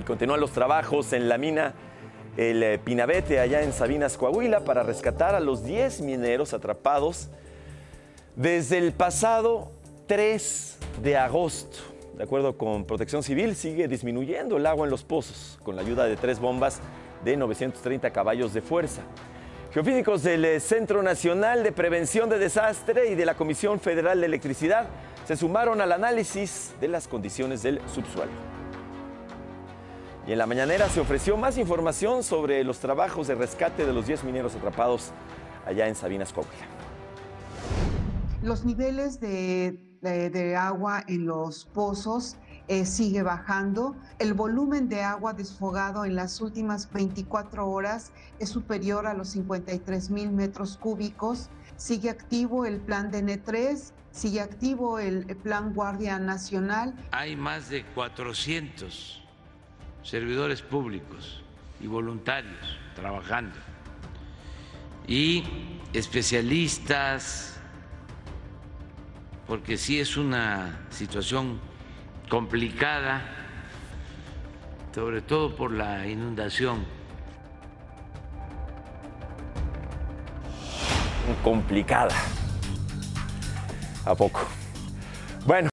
Y continúan los trabajos en la mina El eh, Pinabete, allá en Sabinas, Coahuila, para rescatar a los 10 mineros atrapados desde el pasado 3 de agosto. De acuerdo con Protección Civil, sigue disminuyendo el agua en los pozos con la ayuda de tres bombas de 930 caballos de fuerza. Geofísicos del eh, Centro Nacional de Prevención de Desastre y de la Comisión Federal de Electricidad se sumaron al análisis de las condiciones del subsuelo. Y en la mañanera se ofreció más información sobre los trabajos de rescate de los 10 mineros atrapados allá en Sabinas, Coahuila. Los niveles de, de, de agua en los pozos eh, sigue bajando. El volumen de agua desfogado en las últimas 24 horas es superior a los 53 mil metros cúbicos. Sigue activo el plan DN3, sigue activo el, el plan Guardia Nacional. Hay más de 400 servidores públicos y voluntarios trabajando y especialistas porque sí es una situación complicada, sobre todo por la inundación. Complicada. ¿A poco? Bueno.